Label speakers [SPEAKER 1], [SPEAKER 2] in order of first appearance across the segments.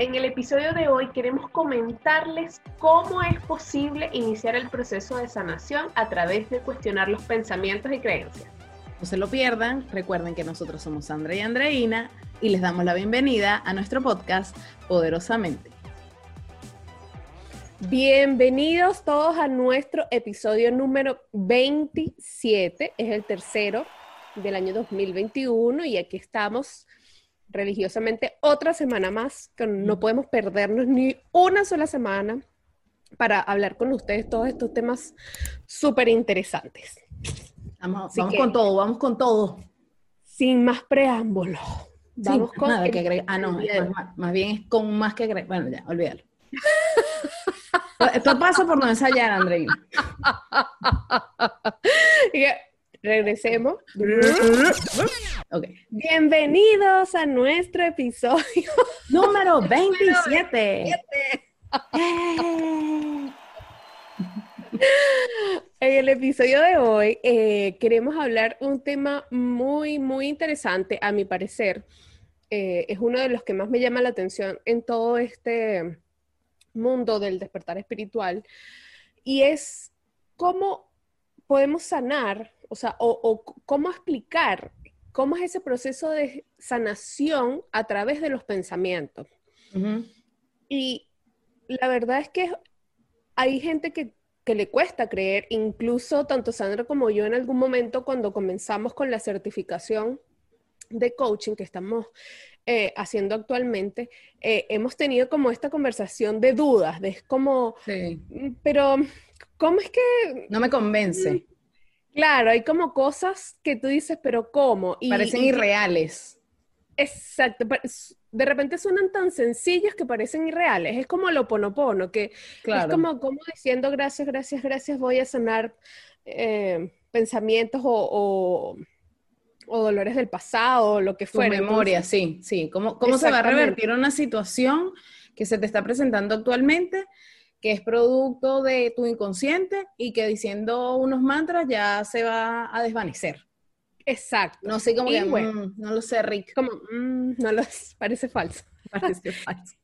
[SPEAKER 1] En el episodio de hoy queremos comentarles cómo es posible iniciar el proceso de sanación a través de cuestionar los pensamientos y creencias.
[SPEAKER 2] No se lo pierdan, recuerden que nosotros somos Sandra y Andreina y les damos la bienvenida a nuestro podcast Poderosamente.
[SPEAKER 1] Bienvenidos todos a nuestro episodio número 27, es el tercero del año 2021 y aquí estamos religiosamente otra semana más, que no podemos perdernos ni una sola semana para hablar con ustedes todos estos temas súper interesantes.
[SPEAKER 2] Vamos, con todo, vamos con todo.
[SPEAKER 1] Sin más preámbulos.
[SPEAKER 2] Vamos con nada que Ah, no, más, bien es con más que agregar. Bueno, ya, olvídalo. Esto pasa por no ensayar, Andreina.
[SPEAKER 1] Regresemos. Bienvenidos a nuestro episodio
[SPEAKER 2] número 27.
[SPEAKER 1] En el episodio de hoy eh, queremos hablar un tema muy, muy interesante, a mi parecer. Eh, es uno de los que más me llama la atención en todo este mundo del despertar espiritual y es cómo podemos sanar o sea, o, cómo explicar cómo es ese proceso de sanación a través de los pensamientos. Y la verdad es que hay gente que, le cuesta creer, incluso tanto Sandra como yo en algún momento cuando comenzamos con la certificación de coaching que estamos eh, haciendo actualmente, eh, hemos tenido como esta conversación de dudas, de es como, mm, pero ¿cómo es que...
[SPEAKER 2] No me convence.
[SPEAKER 1] Claro, hay como cosas que tú dices, pero ¿cómo?
[SPEAKER 2] Y, parecen irreales.
[SPEAKER 1] Exacto, de repente suenan tan sencillos que parecen irreales. Es como lo ponopono, que es como, como diciendo gracias, gracias, gracias, voy a sanar eh, pensamientos o, dolores del pasado, lo que fuera.
[SPEAKER 2] memoria, sí, sí. ¿Cómo, cómo se va a revertir una situación que se te está presentando actualmente? Que es producto de tu inconsciente y que diciendo unos mantras ya se va a desvanecer.
[SPEAKER 1] Exacto.
[SPEAKER 2] No sé cómo que, mm, no lo sé, Rick.
[SPEAKER 1] Como, mm, no lo parece falso.
[SPEAKER 2] Parece falso.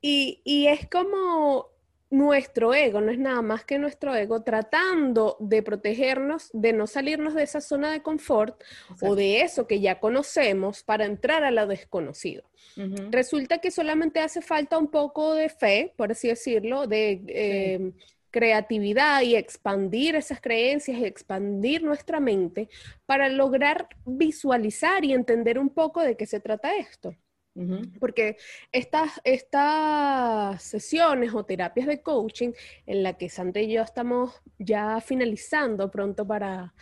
[SPEAKER 1] Y, y es como nuestro ego, no es nada más que nuestro ego tratando de protegernos, de no salirnos de esa zona de confort o de eso que ya conocemos para entrar a lo desconocido. Resulta que solamente hace falta un poco de fe, por así decirlo, de em, creatividad y expandir esas creencias y expandir nuestra mente para lograr visualizar y entender un poco de qué se trata esto. Porque estas, estas sesiones o terapias de coaching en la que Sandra y yo estamos ya finalizando pronto para,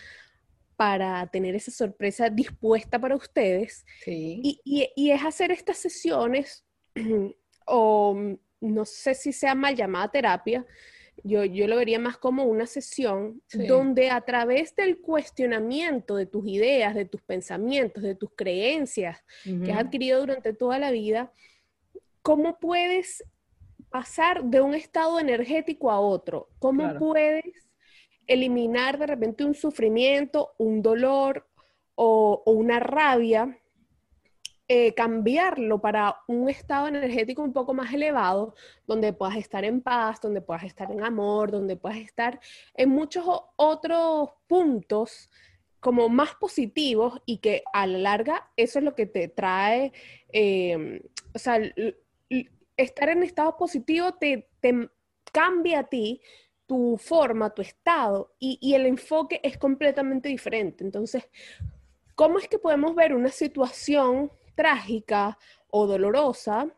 [SPEAKER 1] para tener esa sorpresa dispuesta para ustedes. Y, y, es hacer estas sesiones, o no sé si sea mal llamada terapia, yo, yo lo vería más como una sesión donde a través del cuestionamiento de tus ideas, de tus pensamientos, de tus creencias que has adquirido durante toda la vida, ¿cómo puedes pasar de un estado energético a otro? ¿Cómo puedes eliminar de repente un sufrimiento, un dolor o, o una rabia eh, cambiarlo para un estado energético un poco más elevado, donde puedas estar en paz, donde puedas estar en amor, donde puedas estar en muchos otros puntos como más positivos y que a la larga eso es lo que te trae, em, o sea, estar en estado positivo te, cambia a ti tu forma, tu estado y, y el enfoque es completamente diferente. Entonces, ¿cómo es que podemos ver una situación trágica o dolorosa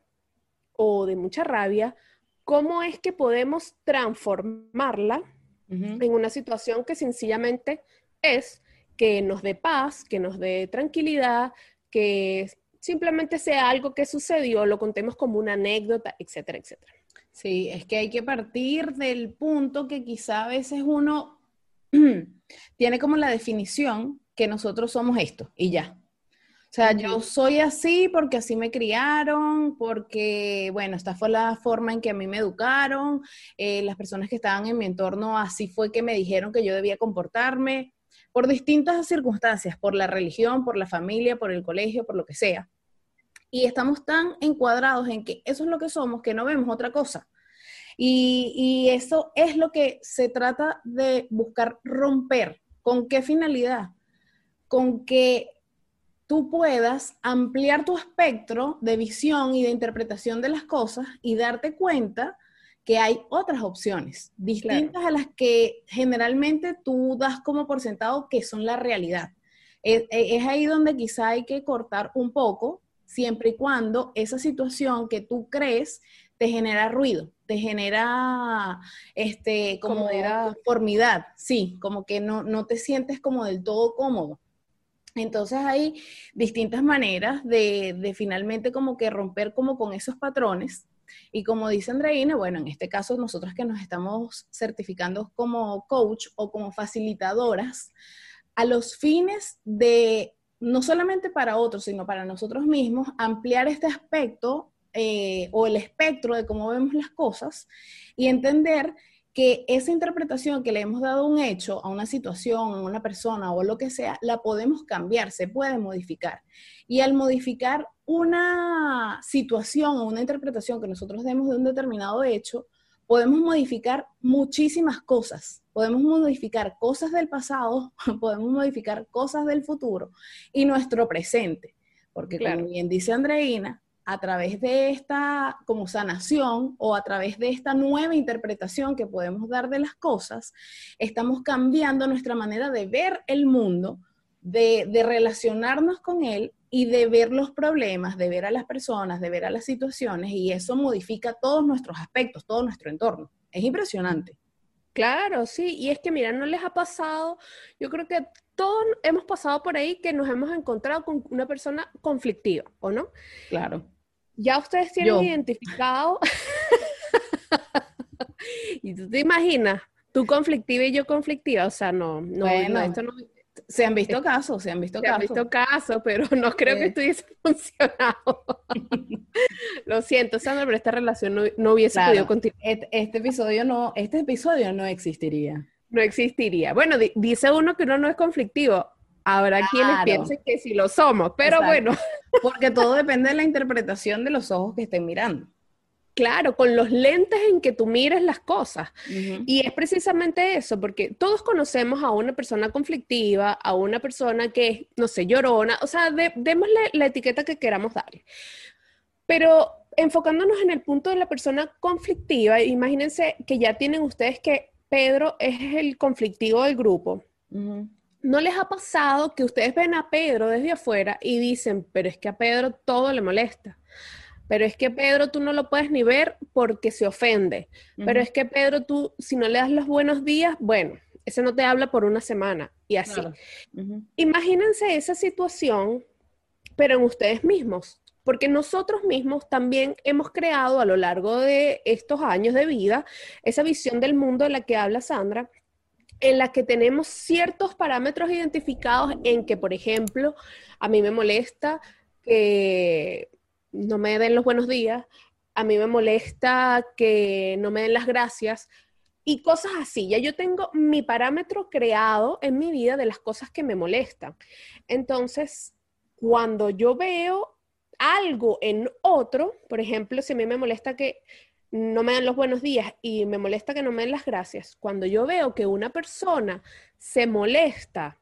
[SPEAKER 1] o de mucha rabia, ¿cómo es que podemos transformarla en una situación que sencillamente es que nos dé paz, que nos dé tranquilidad, que simplemente sea algo que sucedió, lo contemos como una anécdota, etcétera, etcétera.
[SPEAKER 2] Sí, es que hay que partir del punto que quizá a veces uno tiene como la definición que nosotros somos esto y ya. O sea, yo soy así porque así me criaron, porque, bueno, esta fue la forma en que a mí me educaron, eh, las personas que estaban en mi entorno así fue que me dijeron que yo debía comportarme, por distintas circunstancias, por la religión, por la familia, por el colegio, por lo que sea. Y estamos tan encuadrados en que eso es lo que somos que no vemos otra cosa. Y, y eso es lo que se trata de buscar romper. ¿Con qué finalidad? Con que tú puedas ampliar tu espectro de visión y de interpretación de las cosas y darte cuenta que hay otras opciones distintas a las que generalmente tú das como por sentado que son la realidad. Es, es, ahí donde quizá hay que cortar un poco, siempre y cuando esa situación que tú crees te genera ruido, te genera este, como conformidad, sí, como que no, no te sientes como del todo cómodo. Entonces hay distintas maneras de, finalmente como que romper como con esos patrones. Y como dice Andreina, bueno, en este caso nosotros que nos estamos certificando como coach o como facilitadoras, a los fines de, no solamente para otros, sino para nosotros mismos, ampliar este aspecto eh, o el espectro de cómo vemos las cosas y entender que esa interpretación que le hemos dado a un hecho, a una situación, a una persona o lo que sea, la podemos cambiar, se puede modificar. Y al modificar una situación o una interpretación que nosotros demos de un determinado hecho, podemos modificar muchísimas cosas. Podemos modificar cosas del pasado, podemos modificar cosas del futuro y nuestro presente. Porque como bien dice Andreina, a través de esta como sanación o a través de esta nueva interpretación que podemos dar de las cosas, estamos cambiando nuestra manera de ver el mundo, de, de, relacionarnos con él y de ver los problemas, de ver a las personas, de ver a las situaciones y eso modifica todos nuestros aspectos, todo nuestro entorno. Es impresionante.
[SPEAKER 1] Claro, sí, y es que mira, no les ha pasado, yo creo que todos hemos pasado por ahí que nos hemos encontrado con una persona conflictiva, ¿o no?
[SPEAKER 2] Claro
[SPEAKER 1] ya ustedes tienen identificado. y tú te imaginas, tú conflictiva y yo conflictiva, o sea, no, no,
[SPEAKER 2] bueno, esto no. Se han visto casos, se han visto
[SPEAKER 1] se
[SPEAKER 2] casos.
[SPEAKER 1] Han visto casos, pero no creo que estuviese funcionado. Lo siento, Sandra, pero esta relación no, hubiese podido continuar.
[SPEAKER 2] Este, este, episodio no, este episodio no existiría.
[SPEAKER 1] No existiría. Bueno, dice uno que uno no es conflictivo. Habrá quienes piensen que sí lo somos, pero bueno.
[SPEAKER 2] Porque todo depende de la interpretación de los ojos que estén mirando.
[SPEAKER 1] Claro, con los lentes en que tú mires las cosas. Y es precisamente eso, porque todos conocemos a una persona conflictiva, a una persona que es, no sé, llorona, o sea, démosle la etiqueta que queramos darle. Pero enfocándonos en el punto de la persona conflictiva, imagínense que ya tienen ustedes que Pedro es el conflictivo del grupo. ¿No les ha pasado que ustedes ven a Pedro desde afuera y dicen, pero es que a Pedro todo le molesta? Pero es que Pedro tú no lo puedes ni ver porque se ofende. Pero es que Pedro tú, si no le das los buenos días, bueno, ese no te habla por una semana y así. Imagínense esa situación, pero en ustedes mismos. Porque nosotros mismos también hemos creado a lo largo de estos años de vida esa visión del mundo de la que habla Sandra, en la que tenemos ciertos parámetros identificados en que, por ejemplo, a mí me molesta que no me den los buenos días, a mí me molesta que no me den las gracias y cosas así. Ya yo tengo mi parámetro creado en mi vida de las cosas que me molestan. Entonces, cuando yo veo algo en otro, por ejemplo, si a mí me molesta que no me dan los buenos días y me molesta que no me den las gracias, cuando yo veo que una persona se molesta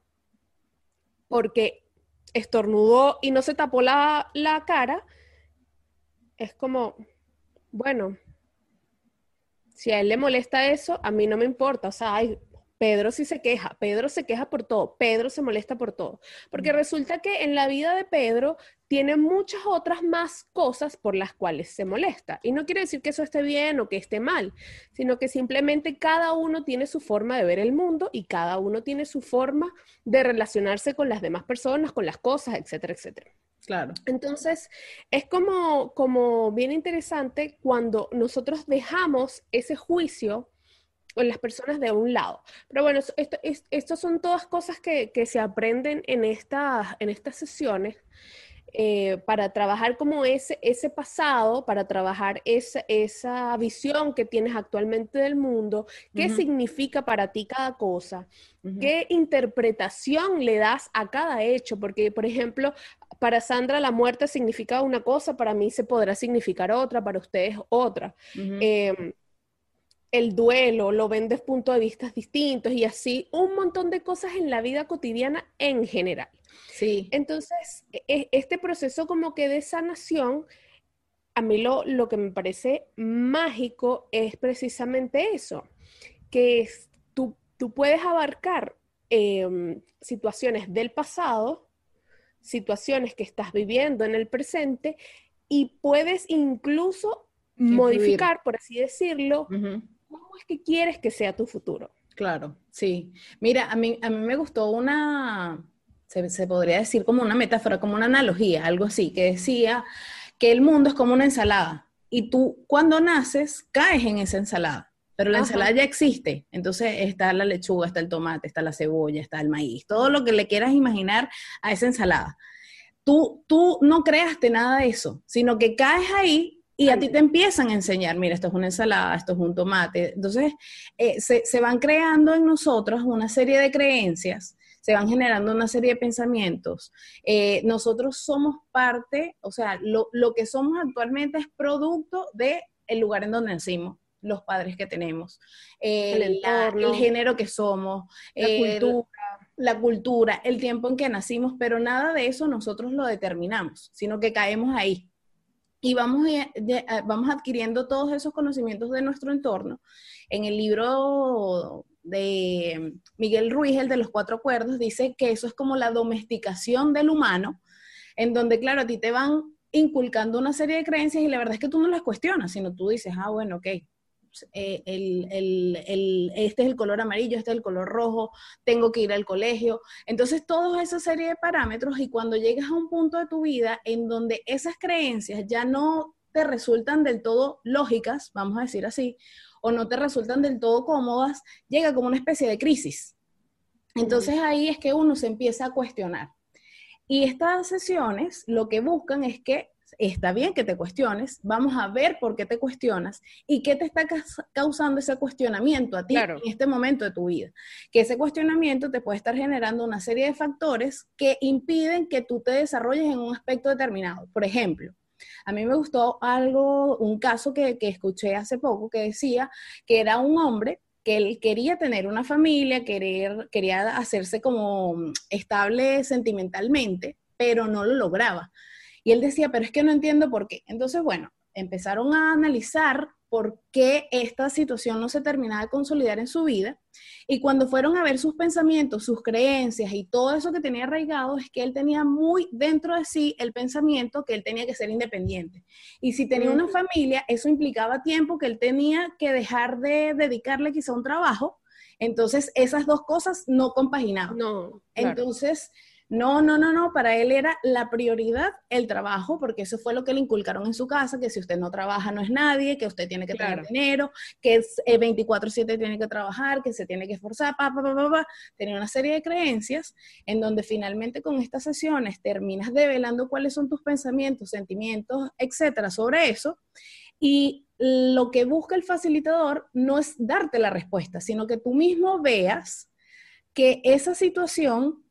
[SPEAKER 1] porque estornudó y no se tapó la, la cara, es como, bueno, si a él le molesta eso, a mí no me importa, o sea, ay, Pedro sí se queja, Pedro se queja por todo, Pedro se molesta por todo, porque resulta que en la vida de Pedro tiene muchas otras más cosas por las cuales se molesta. Y no quiere decir que eso esté bien o que esté mal, sino que simplemente cada uno tiene su forma de ver el mundo y cada uno tiene su forma de relacionarse con las demás personas, con las cosas, etcétera, etcétera.
[SPEAKER 2] Claro.
[SPEAKER 1] Entonces, es como, como bien interesante cuando nosotros dejamos ese juicio en las personas de un lado. Pero bueno, esto, esto son todas cosas que, que, se aprenden en, estas en estas sesiones eh, para trabajar como ese, ese pasado, para trabajar esa, esa visión que tienes actualmente del mundo, qué significa para ti cada cosa, qué interpretación le das a cada hecho, porque por ejemplo, para Sandra la muerte significa una cosa, para mí se podrá significar otra, para ustedes otra. El duelo, lo ven desde puntos de vista distintos y así un montón de cosas en la vida cotidiana en general.
[SPEAKER 2] Sí.
[SPEAKER 1] Entonces, e, e, este proceso como que de sanación, a mí lo, lo que me parece mágico es precisamente eso, que tú, tú, puedes abarcar em, situaciones del pasado, situaciones que estás viviendo en el presente y puedes incluso modificar, por así decirlo, cómo es que quieres que sea tu futuro.
[SPEAKER 2] Claro, sí. Mira, a mí, a mí me gustó una, se, podría decir como una metáfora, como una analogía, algo así, que decía que el mundo es como una ensalada y tú cuando naces caes en esa ensalada, pero la ensalada ya existe, entonces está la lechuga, está el tomate, está la cebolla, está el maíz, todo lo que le quieras imaginar a esa ensalada. Tú, tú no creaste nada de eso, sino que caes ahí y a ti te empiezan a enseñar, mira, esto es una ensalada, esto es un tomate. Entonces, eh, se, se, van creando en nosotros una serie de creencias se van generando una serie de pensamientos. Eh, nosotros somos parte, o sea, lo, que somos actualmente es producto del el lugar en donde nacimos los padres que tenemos, el, el, género que somos, la cultura. La cultura, el tiempo en que nacimos, pero nada de eso nosotros lo determinamos, sino que caemos ahí y vamos, vamos adquiriendo todos esos conocimientos de nuestro entorno. En el libro de Miguel Ruiz, el de los cuatro acuerdos, dice que eso es como la domesticación del humano, en donde, claro, a ti te van inculcando una serie de creencias y la verdad es que tú no las cuestionas, sino tú dices, ah, bueno, ok, eh, este es el color amarillo, este es el color rojo, tengo que ir al colegio. Entonces, toda esa serie de parámetros y cuando llegas a un punto de tu vida en donde esas creencias ya no te resultan del todo lógicas, vamos a decir así, o no te resultan del todo cómodas, llega como una especie de crisis. Entonces ahí es que uno se empieza a cuestionar. Y estas sesiones lo que buscan es que está bien que te cuestiones, vamos a ver por qué te cuestionas y qué te está causando ese cuestionamiento a ti en este momento de tu vida. Que ese cuestionamiento te puede estar generando una serie de factores que impiden que tú te desarrolles en un aspecto determinado. Por ejemplo, a mí me gustó algo, un caso que, escuché hace poco que decía que era un hombre que él quería tener una familia, querer, quería hacerse como estable sentimentalmente, pero no lo lograba. Y él decía, pero es que no entiendo por qué. Entonces, bueno, empezaron a analizar por qué esta situación no se terminaba de consolidar en su vida. Y cuando fueron a ver sus pensamientos, sus creencias y todo eso que tenía arraigado, es que él tenía muy dentro de sí el pensamiento que él tenía que ser independiente. Y si tenía una familia, eso implicaba tiempo que él tenía que dejar de dedicarle quizá a un trabajo. Entonces, esas dos cosas no compaginaban.
[SPEAKER 1] No.
[SPEAKER 2] Entonces, no, no, no, no, para él era la prioridad el trabajo, porque eso fue lo que le inculcaron en su casa, que si usted no trabaja no es nadie, que usted tiene que tener dinero, que es 24/7 eh, tiene que trabajar, que se tiene que esforzar, pa, pa, pa, pa, pa. Tenía una serie de creencias en donde finalmente con estas sesiones terminas develando cuáles son tus pensamientos, sentimientos, etcétera, sobre eso. Y lo que busca el facilitador no es darte la respuesta, sino que tú mismo veas que esa situación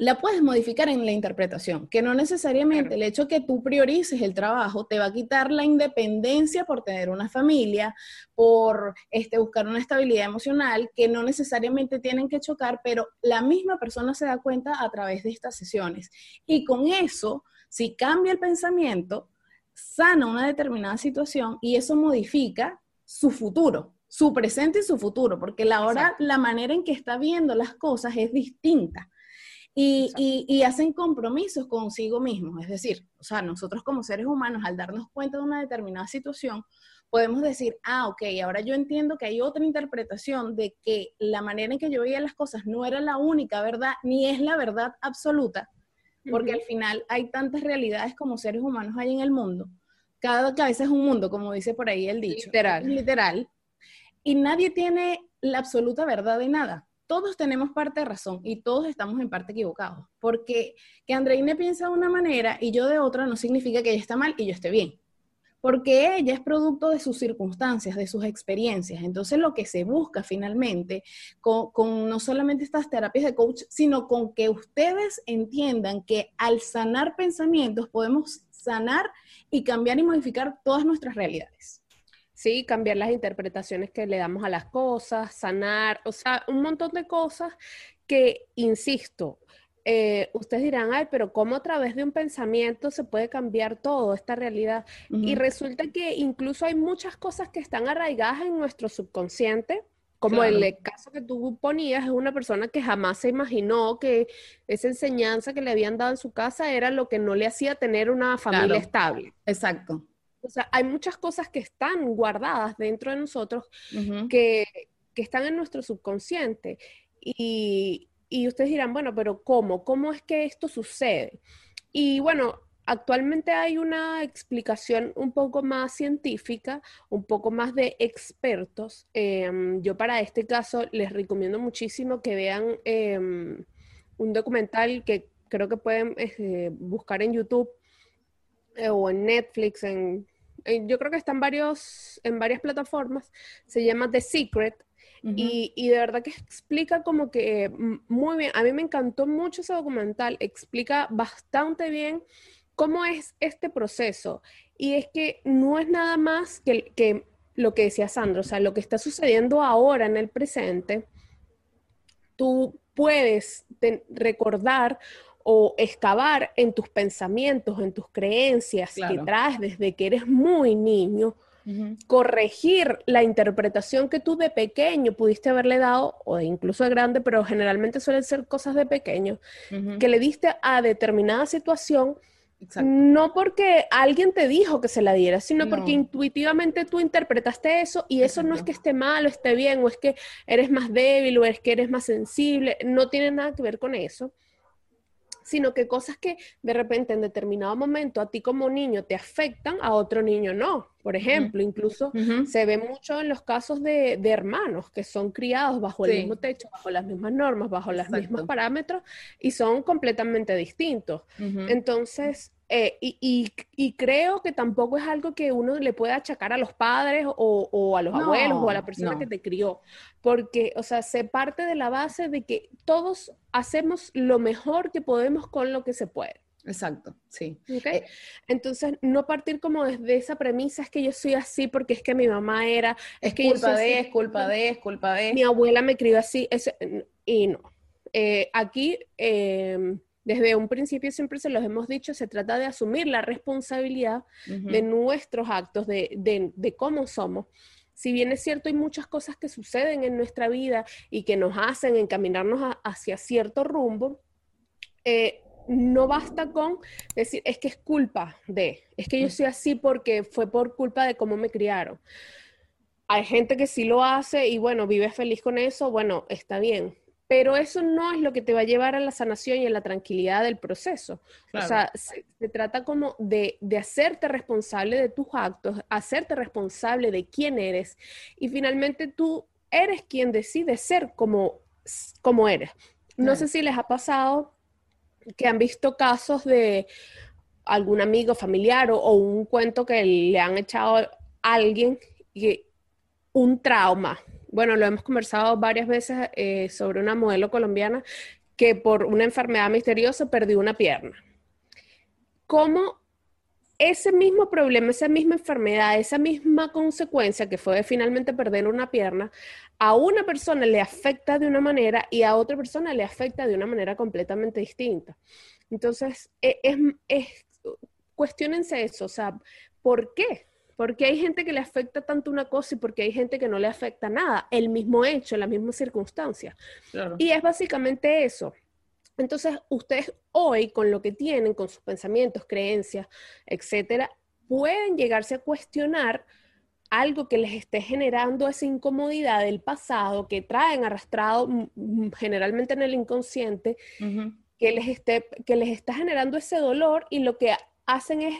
[SPEAKER 2] la puedes modificar en la interpretación, que no necesariamente el hecho que tú priorices el trabajo te va a quitar la independencia por tener una familia, por este, buscar una estabilidad emocional, que no necesariamente tienen que chocar, pero la misma persona se da cuenta a través de estas sesiones. Y con eso, si cambia el pensamiento, sana una determinada situación y eso modifica su futuro, su presente y su futuro, porque la hora, la manera en que está viendo las cosas es distinta. Y, hacen compromisos consigo mismos. Es decir, o sea, nosotros como seres humanos, al darnos cuenta de una determinada situación, podemos decir, ah, ok, ahora yo entiendo que hay otra interpretación de que la manera en que yo veía las cosas no era la única verdad, ni es la verdad absoluta, porque al final hay tantas realidades como seres humanos hay en el mundo. Cada cabeza es un mundo, como dice por ahí el dicho.
[SPEAKER 1] Literal.
[SPEAKER 2] Literal. Y nadie tiene la absoluta verdad de nada todos tenemos parte de razón y todos estamos en parte equivocados. Porque que Andreine piensa de una manera y yo de otra no significa que ella está mal y yo esté bien. Porque ella es producto de sus circunstancias, de sus experiencias. Entonces lo que se busca finalmente con, con no solamente estas terapias de coach, sino con que ustedes entiendan que al sanar pensamientos podemos sanar y cambiar y modificar todas nuestras realidades.
[SPEAKER 1] Sí, cambiar las interpretaciones que le damos a las cosas, sanar, o sea, un montón de cosas que, insisto, eh, ustedes dirán, ay, pero ¿cómo a través de un pensamiento se puede cambiar todo, esta realidad? Y resulta que incluso hay muchas cosas que están arraigadas en nuestro subconsciente, como el caso que tú ponías, es una persona que jamás se imaginó que esa enseñanza que le habían dado en su casa era lo que no le hacía tener una familia estable.
[SPEAKER 2] Exacto.
[SPEAKER 1] O sea, hay muchas cosas que están guardadas dentro de nosotros que, están en nuestro subconsciente. Y, ustedes dirán, bueno, pero ¿cómo? ¿Cómo es que esto sucede? Y bueno, actualmente hay una explicación un poco más científica, un poco más de expertos. Em, yo para este caso les recomiendo muchísimo que vean em, un documental que creo que pueden este, buscar en YouTube eh, o en Netflix, en, yo creo que está en, varios, en varias plataformas, se llama The Secret. y, y, de verdad que explica como que mm, muy bien, a mí me encantó mucho ese documental, explica bastante bien cómo es este proceso. Y es que no es nada más que, que lo que decía Sandro, o sea, lo que está sucediendo ahora en el presente, tú puedes recordar o excavar en tus pensamientos, en tus creencias que traes desde que eres muy niño, corregir la interpretación que tú de pequeño pudiste haberle dado, o incluso de grande, pero generalmente suelen ser cosas de pequeño, que le diste a determinada situación. No porque alguien te dijo que se la diera, sino porque intuitivamente tú interpretaste eso y eso no es que esté mal o esté bien o es que eres más débil o es que eres más sensible, no tiene nada que ver con eso sino que cosas que de repente en determinado momento a ti como niño te afectan, a otro niño no. Por ejemplo, incluso se ve mucho en los casos de, hermanos que son criados bajo el mismo techo, bajo las mismas normas, bajo los mismos parámetros y son completamente distintos. Entonces, eh, y, creo que tampoco es algo que uno le pueda achacar a los padres o, a los abuelos o a la persona que te crió, porque, o sea, se parte de la base de que todos hacemos lo mejor que podemos con lo que se puede.
[SPEAKER 2] Exacto, sí.
[SPEAKER 1] Eh, Entonces, no partir como desde esa premisa, es que yo soy así porque es que mi mamá era, es, que
[SPEAKER 2] culpa de, es culpa de, es culpa de.
[SPEAKER 1] Mi abuela me crió así, y no. Eh, aquí em, desde un principio siempre se los hemos dicho, se trata de asumir la responsabilidad de nuestros actos, de, cómo somos. Si bien es cierto, hay muchas cosas que suceden en nuestra vida y que nos hacen encaminarnos hacia cierto rumbo, eh, no basta con decir, es que es culpa de, es que yo soy así porque fue por culpa de cómo me criaron. Hay gente que sí lo hace y bueno, vive feliz con eso, bueno, está bien, pero eso no es lo que te va a llevar a la sanación y a la tranquilidad del proceso. O sea, se, trata como de, hacerte responsable de tus actos, hacerte responsable de quién eres y finalmente tú eres quien decide ser como, como eres. No sé si les ha pasado que han visto casos de algún amigo familiar o, un cuento que le han echado a alguien y un trauma bueno, lo hemos conversado varias veces eh, sobre una modelo colombiana que por una enfermedad misteriosa perdió una pierna. ¿Cómo ese mismo problema, esa misma enfermedad, esa misma consecuencia que fue finalmente perder una pierna, a una persona le afecta de una manera y a otra persona le afecta de una manera completamente distinta? Entonces, e, es, cuestionense eso, o sea, ¿por qué? Porque hay gente que le afecta tanto una cosa y porque hay gente que no le afecta nada, el mismo hecho, la misma circunstancia. Y es básicamente eso. Entonces, ustedes hoy, con lo que tienen, con sus pensamientos, creencias, etcétera, pueden llegarse a cuestionar algo que les esté generando esa incomodidad del pasado, que traen arrastrado generalmente en el inconsciente, que, les esté, que les está generando ese dolor y lo que hacen es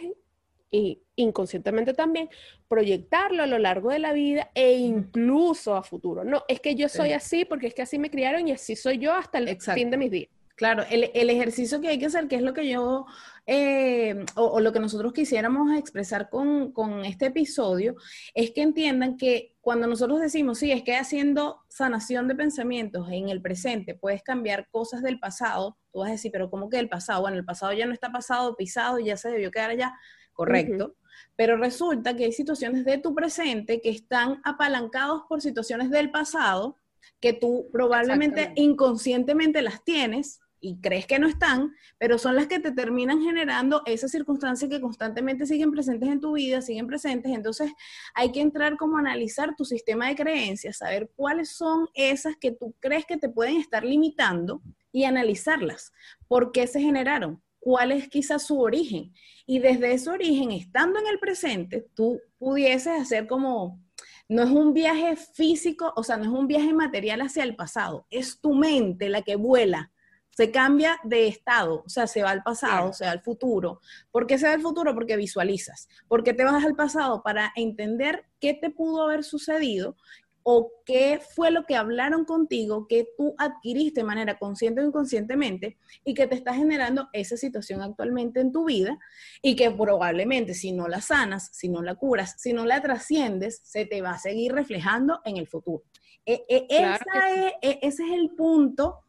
[SPEAKER 1] y inconscientemente también, proyectarlo a lo largo de la vida e incluso a futuro. No, es que yo soy así porque es que así me criaron y así soy yo hasta el fin de mis días.
[SPEAKER 2] Claro, el, ejercicio que hay que hacer, que es lo que yo, eh, o, lo que nosotros quisiéramos expresar con, con, este episodio, es que entiendan que cuando nosotros decimos, sí, es que haciendo sanación de pensamientos en el presente puedes cambiar cosas del pasado, tú vas a decir, pero ¿cómo que del pasado? Bueno, el pasado ya no está pasado, pisado, ya se debió quedar allá, correcto. Pero resulta que hay situaciones de tu presente que están apalancados por situaciones del pasado que tú probablemente inconscientemente las tienes y crees que no están, pero son las que te terminan generando esas circunstancias que constantemente siguen presentes en tu vida, siguen presentes. Entonces hay que entrar como a analizar tu sistema de creencias, saber cuáles son esas que tú crees que te pueden estar limitando y analizarlas. ¿Por qué se generaron? ¿Cuál es quizás su origen? Y desde ese origen, estando en el presente, tú pudieses hacer como no es un viaje físico, o sea, no es un viaje material hacia el pasado, es tu mente la que vuela se cambia de estado, o sea, se va al pasado, se va al futuro. ¿Por qué se va al futuro? Porque visualizas. ¿Por qué te vas al pasado? Para entender qué te pudo haber sucedido o qué fue lo que hablaron contigo, que tú adquiriste de manera consciente o inconscientemente y que te está generando esa situación actualmente en tu vida y que probablemente si no la sanas, si no la curas, si no la trasciendes, se te va a seguir reflejando en el futuro. E, e, e, ese es el punto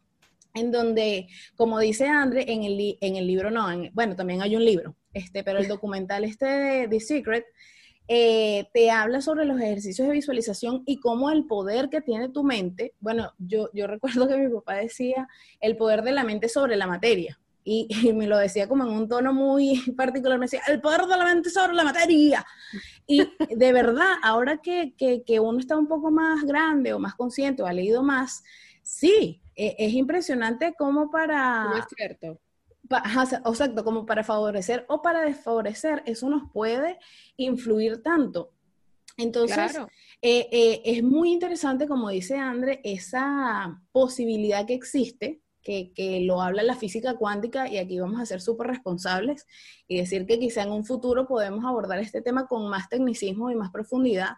[SPEAKER 2] en donde, como dice André, en el, en el libro no, bueno, también hay un libro, este, pero el documental este de The Secret eh, te habla sobre los ejercicios de visualización y cómo el poder que tiene tu mente, bueno, yo, yo recuerdo que mi papá decía el poder de la mente sobre la materia. Y, me lo decía como en un tono muy particular, me decía, el poder de la mente sobre la materia. Y de verdad, ahora que, que, que uno está un poco más grande o más consciente o ha leído más, sí, e, es impresionante como para...
[SPEAKER 1] No es cierto.
[SPEAKER 2] Exacto, como para favorecer o para desfavorecer, eso nos puede influir tanto. Entonces, eh, eh, es muy interesante, como dice André, esa posibilidad que existe, que, que, lo habla la física cuántica, y aquí vamos a ser súper responsables y decir que quizá en un futuro podemos abordar este tema con más tecnicismo y más profundidad,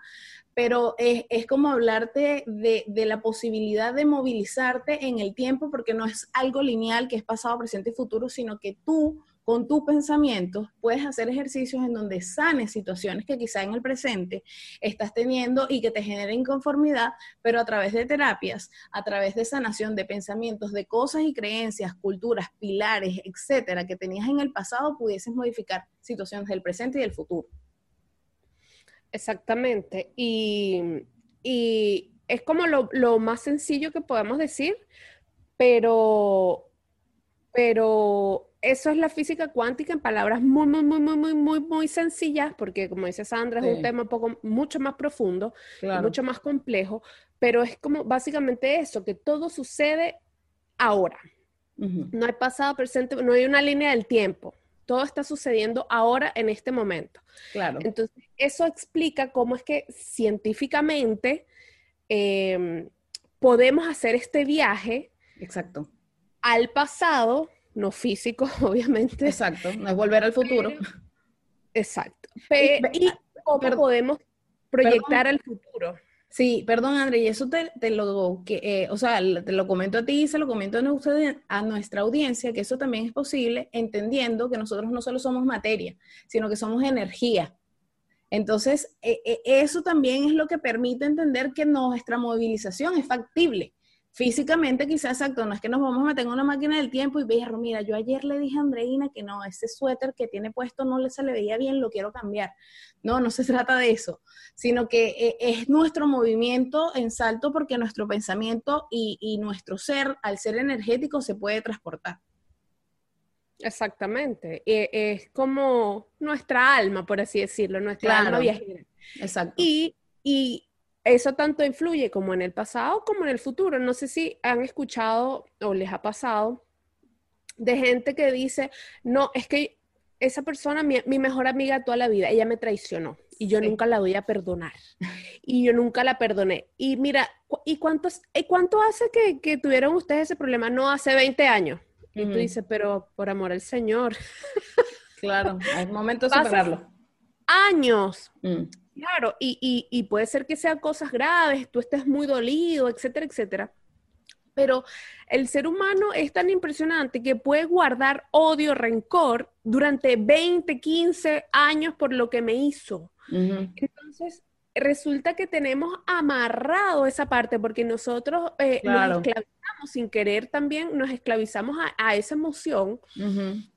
[SPEAKER 2] pero es, como hablarte de, la posibilidad de movilizarte en el tiempo, porque no es algo lineal que es pasado, presente y futuro, sino que tú, con tus pensamientos, puedes hacer ejercicios en donde sanes situaciones que quizá en el presente estás teniendo y que te generen inconformidad, pero a través de terapias, a través de sanación de pensamientos, de cosas y creencias, culturas, pilares, etcétera, que tenías en el pasado, pudieses modificar situaciones del presente y del futuro.
[SPEAKER 1] Exactamente. Y, es como lo, más sencillo que podemos decir, pero, pero eso es la física cuántica en palabras muy, muy, muy, muy, muy, muy, muy sencillas, porque como dice Sandra, es un tema poco, mucho más profundo, mucho más complejo, pero es como básicamente eso, que todo sucede ahora. No hay pasado, presente, no hay una línea del tiempo todo está sucediendo ahora en este momento.
[SPEAKER 2] Claro.
[SPEAKER 1] Entonces, eso explica cómo es que científicamente em, podemos hacer este viaje.
[SPEAKER 2] Exacto.
[SPEAKER 1] Al pasado, no físico, obviamente.
[SPEAKER 2] Exacto, no es volver al futuro.
[SPEAKER 1] exacto. y, cómo podemos proyectar al futuro.
[SPEAKER 2] Sí, perdón, André, y eso te, lo, que, eh, o sea, te lo comento a ti y se lo comento a nuestra, audiencia, que eso también es posible entendiendo que nosotros no solo somos materia, sino que somos energía. Entonces, e, e, eso también es lo que permite entender que nuestra movilización es factible físicamente quizás exacto, no es que nos vamos a meter en una máquina del tiempo y veas, mira, yo ayer le dije a Andreina que no, ese suéter que tiene puesto no le se le veía bien, lo quiero cambiar. No, no se trata de eso, sino que eh, es nuestro movimiento en salto porque nuestro pensamiento y, nuestro ser, al ser energético, se puede transportar.
[SPEAKER 1] Exactamente. es como nuestra alma, por así decirlo, nuestra alma viajera.
[SPEAKER 2] Exacto.
[SPEAKER 1] Y, y eso tanto influye como en el pasado como en el futuro. No sé si han escuchado o les ha pasado de gente que dice, no, es que esa persona, mi, mejor amiga toda la vida, ella me traicionó y yo nunca la voy a perdonar. Y yo nunca la perdoné. Y mira, ¿y cuántos, cuánto hace que, tuvieron ustedes ese problema? No, hace 20 años. Y tú dices, pero por amor al Señor.
[SPEAKER 2] Claro, hay momento de superarlo
[SPEAKER 1] años. Mm. Claro, y, y, puede ser que sean cosas graves, tú estés muy dolido, etcétera, etcétera. Pero el ser humano es tan impresionante que puede guardar odio, rencor durante 20, 15 años por lo que me hizo. Entonces, resulta que tenemos amarrado esa parte porque nosotros eh, nos esclavizamos sin querer también, nos esclavizamos a, esa emoción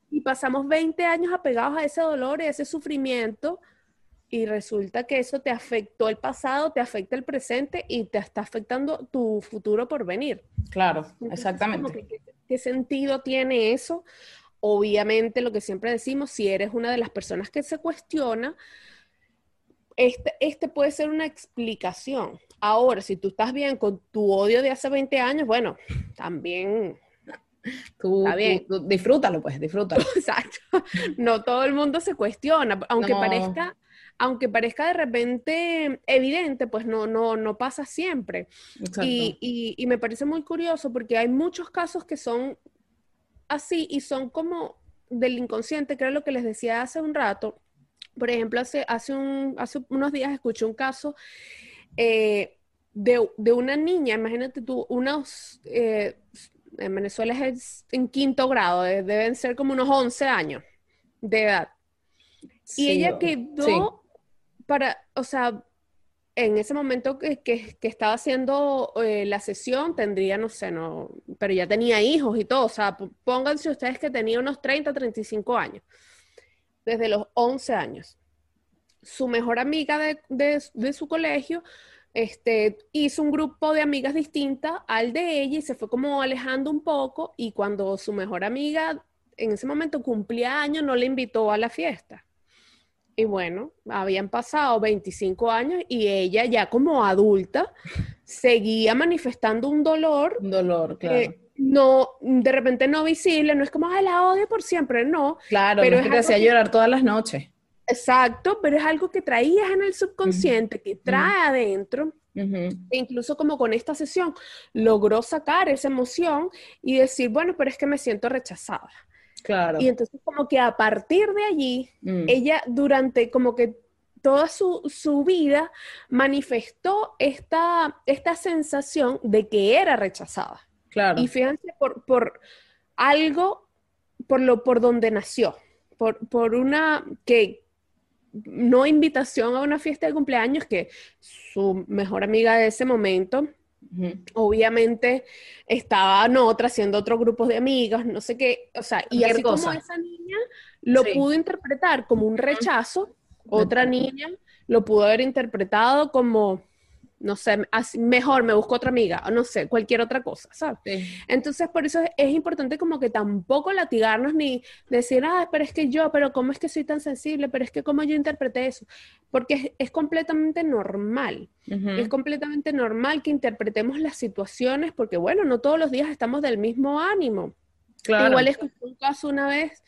[SPEAKER 1] y pasamos 20 años apegados a ese dolor y a ese sufrimiento y resulta que eso te afectó el pasado, te afecta el presente y te está afectando tu futuro por venir.
[SPEAKER 2] Claro, exactamente.
[SPEAKER 1] ¿qué, sentido tiene eso? Obviamente, lo que siempre decimos, si eres una de las personas que se cuestiona, este, este puede ser una explicación. Ahora, si tú estás bien con tu odio de hace 20 años, bueno, también
[SPEAKER 2] Tú, bien. disfrútalo, pues, disfrútalo.
[SPEAKER 1] Exacto. No todo el mundo se cuestiona, aunque parezca aunque parezca de repente evidente, pues no, no, no pasa siempre. Y, y, me parece muy curioso porque hay muchos casos que son así y son como del inconsciente, que era lo que les decía hace un rato. Por ejemplo, hace, hace, un, hace unos días escuché un caso eh, de, de, una niña, imagínate tú, unos, eh, en Venezuela es en quinto grado, deben ser como unos 11 años de edad. y ella quedó para, o sea, en ese momento que, estaba haciendo eh, la sesión, tendría, no sé, no, pero ya tenía hijos y todo, o sea, pónganse ustedes que tenía unos 30, 35 años, desde los 11 años. Su mejor amiga de, su colegio este, hizo un grupo de amigas distinta al de ella y se fue como alejando un poco y cuando su mejor amiga en ese momento cumplía años, no le invitó a la fiesta. Y bueno, habían pasado 25 años y ella ya como adulta seguía manifestando un dolor.
[SPEAKER 2] Un dolor, claro.
[SPEAKER 1] no, de repente no visible, no es como, ay, la odio por siempre, no.
[SPEAKER 2] Claro, pero es que te hacía llorar todas las noches.
[SPEAKER 1] Exacto, pero es algo que traías en el subconsciente, que trae adentro. E incluso como con esta sesión, logró sacar esa emoción y decir, bueno, pero es que me siento rechazada. Y entonces como que a partir de allí, mm. ella durante como que toda su, vida manifestó esta, esta sensación de que era rechazada.
[SPEAKER 2] Claro.
[SPEAKER 1] Y fíjense por, por algo, por lo por donde nació, por, por una que no invitación a una fiesta de cumpleaños que su mejor amiga de ese momento Obviamente estaba no, otra haciendo otro grupo de amigas, no sé qué, o sea, y así como esa niña lo pudo interpretar como un rechazo, otra niña lo pudo haber interpretado como no sé, mejor me busco otra amiga, o no sé, cualquier otra cosa, ¿sabes? Entonces, por eso es, importante como que tampoco latigarnos ni decir, ah, pero es que yo, pero ¿cómo es que soy tan sensible? Pero es que cómo yo interpreté eso, porque es, completamente normal, es completamente normal que interpretemos las situaciones, porque bueno, no todos los días estamos del mismo ánimo. Claro. Igual es un caso una vez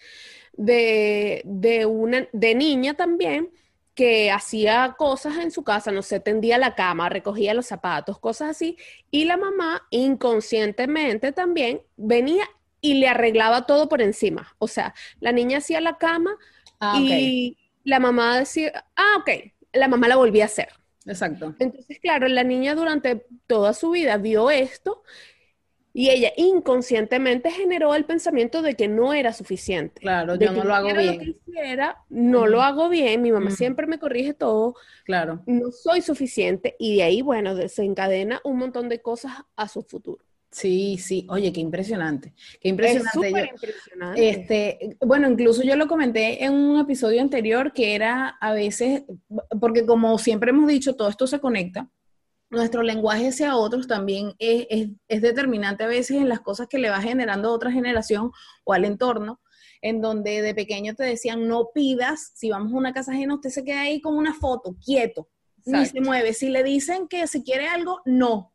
[SPEAKER 1] de, de una, de niña también, que hacía cosas en su casa, no sé, tendía la cama, recogía los zapatos, cosas así, y la mamá inconscientemente también venía y le arreglaba todo por encima. O sea, la niña hacía la cama ah, y la mamá decía, ah, ok, la mamá la volvía a hacer.
[SPEAKER 2] Exacto.
[SPEAKER 1] Entonces, claro, la niña durante toda su vida vio esto y ella inconscientemente generó el pensamiento de que no era suficiente.
[SPEAKER 2] Claro, yo no lo hago bien.
[SPEAKER 1] no lo hago bien, mi mamá siempre me corrige todo.
[SPEAKER 2] Claro.
[SPEAKER 1] No soy suficiente y de ahí, bueno, desencadena un montón de cosas a su futuro.
[SPEAKER 2] Sí, sí, oye, qué impresionante, qué impresionante. Es impresionante. Este, bueno, incluso yo lo comenté en un episodio anterior que era a veces, porque como siempre hemos dicho, todo esto se conecta nuestro lenguaje hacia otros también es, determinante a veces en las cosas que le va generando a otra generación o al entorno, en donde de pequeño te decían no pidas, si vamos a una casa ajena, usted se queda ahí con una foto, quieto, ni se mueve. Si le dicen que si quiere algo, no.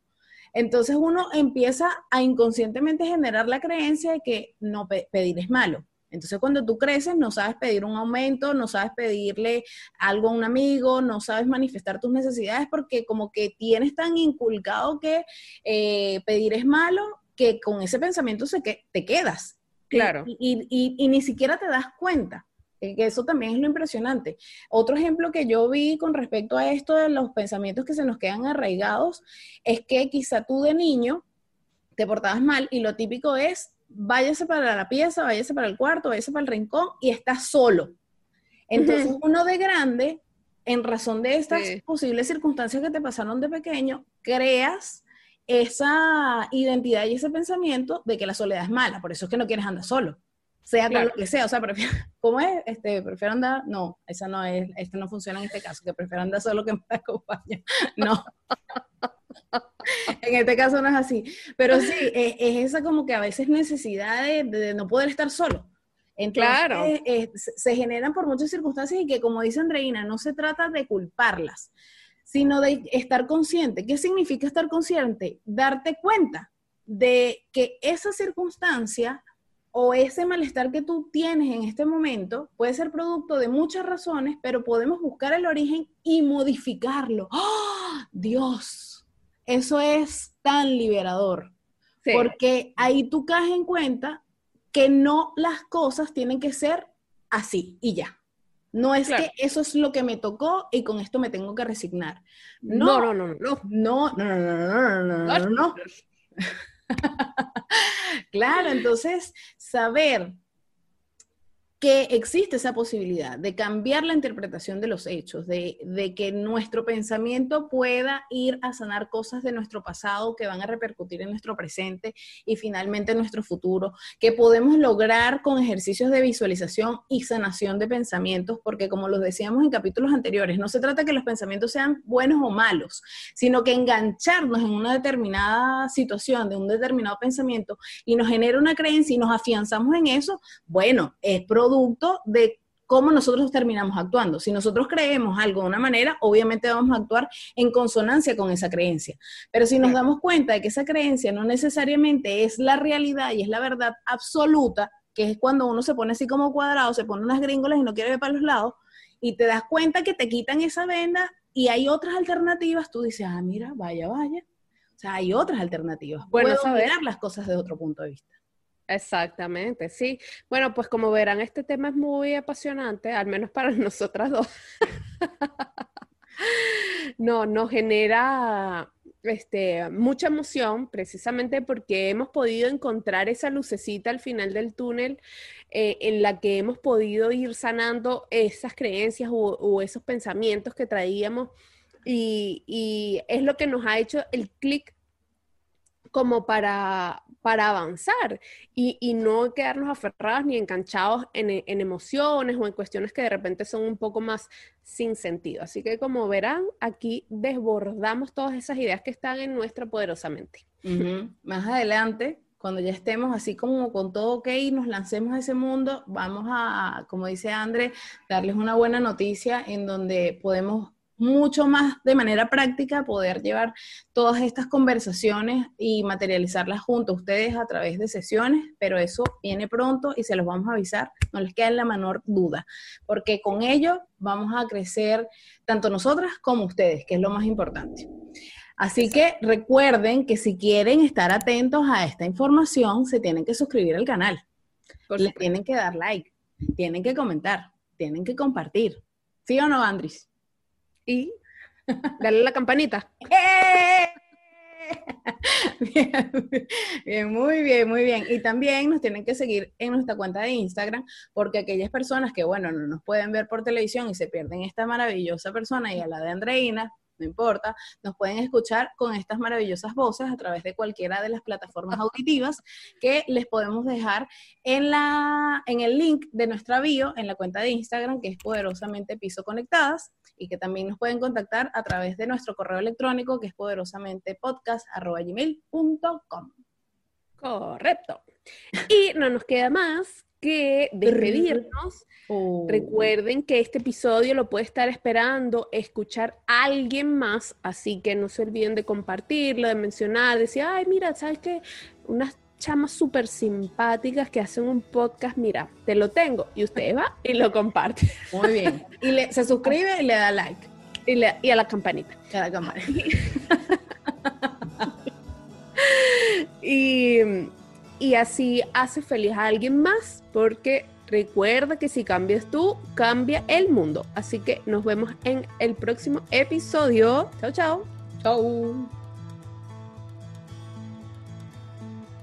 [SPEAKER 2] Entonces uno empieza a inconscientemente generar la creencia de que no pedir es malo. Entonces, cuando tú creces, no sabes pedir un aumento, no sabes pedirle algo a un amigo, no sabes manifestar tus necesidades porque como que tienes tan inculcado que eh, pedir es malo, que con ese pensamiento se que te quedas.
[SPEAKER 1] Claro.
[SPEAKER 2] Y, y, ni siquiera te das cuenta. que eso también es lo impresionante. Otro ejemplo que yo vi con respecto a esto de los pensamientos que se nos quedan arraigados es que quizá tú de niño te portabas mal y lo típico es váyase para la pieza, váyase para el cuarto, váyase para el rincón y estás solo. Entonces uno de grande, en razón de estas posibles circunstancias que te pasaron de pequeño, creas esa identidad y ese pensamiento de que la soledad es mala, por eso es que no quieres andar solo sea lo que sea, o sea, prefiero, ¿cómo es? Este, prefiero andar, no, esa no es, esto no funciona en este caso, que prefiero andar solo que me acompañe, no. En este caso no es así, pero sí, es, esa como que a veces necesidad de, no poder estar solo. Entonces, claro. se generan por muchas circunstancias y que, como dice Andreina, no se trata de culparlas, sino de estar consciente. ¿Qué significa estar consciente? Darte cuenta de que esa circunstancia o ese malestar que tú tienes en este momento puede ser producto de muchas razones, pero podemos buscar el origen y modificarlo. ¡Oh, Dios, eso es tan liberador, porque ahí tú caes en cuenta que no las cosas tienen que ser así y ya. No es que eso es lo que me tocó y con esto me tengo que resignar. No, no, no, no, no, no, no, no, no, no, no, no, no. claro, entonces saber que existe esa posibilidad de cambiar la interpretación de los hechos, de, que nuestro pensamiento pueda ir a sanar cosas de nuestro pasado que van a repercutir en nuestro presente y finalmente en nuestro futuro, que podemos lograr con ejercicios de visualización y sanación de pensamientos, porque como los decíamos en capítulos anteriores, no se trata que los pensamientos sean buenos o malos, sino que engancharnos en una determinada situación, de un determinado pensamiento, y nos genera una creencia y nos afianzamos en eso, bueno, es producto producto de cómo nosotros terminamos actuando. Si nosotros creemos algo de una manera, obviamente vamos a actuar en consonancia con esa creencia. Pero si nos damos cuenta de que esa creencia no necesariamente es la realidad y es la verdad absoluta, que es cuando uno se pone así como cuadrado, se pone unas gringolas y no quiere ver para los lados, y te das cuenta que te quitan esa venda y hay otras alternativas, tú dices, ah, mira, vaya, vaya. O sea, hay otras alternativas. Bueno, Puedo saber las cosas de otro punto de vista.
[SPEAKER 1] Exactamente, sí. Bueno, pues como verán, este tema es muy apasionante, al menos para nosotras dos. no, nos genera este, mucha emoción precisamente porque hemos podido encontrar esa lucecita al final del túnel eh, en la que hemos podido ir sanando esas creencias o, esos pensamientos que traíamos y, y es lo que nos ha hecho el clic como para, para avanzar y, no quedarnos aferrados ni enganchados en, emociones o en cuestiones que de repente son un poco más sin sentido. Así que como verán, aquí desbordamos todas esas ideas que están en nuestra poderosa mente.
[SPEAKER 2] Más adelante, cuando ya estemos así como con todo ok y nos lancemos a ese mundo, vamos a, como dice André, darles una buena noticia en donde podemos mucho más de manera práctica poder llevar todas estas conversaciones y materializarlas junto a ustedes a través de sesiones, pero eso viene pronto y se los vamos a avisar, no les queda la menor duda, porque con ello vamos a crecer tanto nosotras como ustedes, que es lo más importante. Así que recuerden que si quieren estar atentos a esta información, se tienen que suscribir al canal, le tienen que dar like, tienen que comentar, tienen que compartir. ¿Sí o no, Andris?
[SPEAKER 1] Y darle la campanita.
[SPEAKER 2] Bien, muy bien, muy bien. Y también nos tienen que seguir en nuestra cuenta de Instagram, porque aquellas personas que, bueno, no nos pueden ver por televisión y se pierden esta maravillosa persona y a la de Andreina, no importa, nos pueden escuchar con estas maravillosas voces a través de cualquiera de las plataformas auditivas que les podemos dejar en, la, en el link de nuestra bio, en la cuenta de Instagram, que es poderosamente piso conectadas, y que también nos pueden contactar a través de nuestro correo electrónico, que es poderosamente podcast.gmail.com.
[SPEAKER 1] Correcto. Y no nos queda más que despedirnos. Oh. Recuerden que este episodio lo puede estar esperando escuchar alguien más, así que no se olviden de compartirlo, de mencionar, decir, ay, mira, ¿sabes qué? Unas chamas súper simpáticas que hacen un podcast, mira, te lo tengo, y usted va y lo comparte.
[SPEAKER 2] Muy bien. Y se suscribe y le da like.
[SPEAKER 1] Y, y a la campanita.
[SPEAKER 2] A la campanita.
[SPEAKER 1] y y así hace feliz a alguien más porque Recuerda que si cambias tú, cambia el mundo. Así que nos vemos en el próximo episodio. Chao, chao.
[SPEAKER 2] Chao.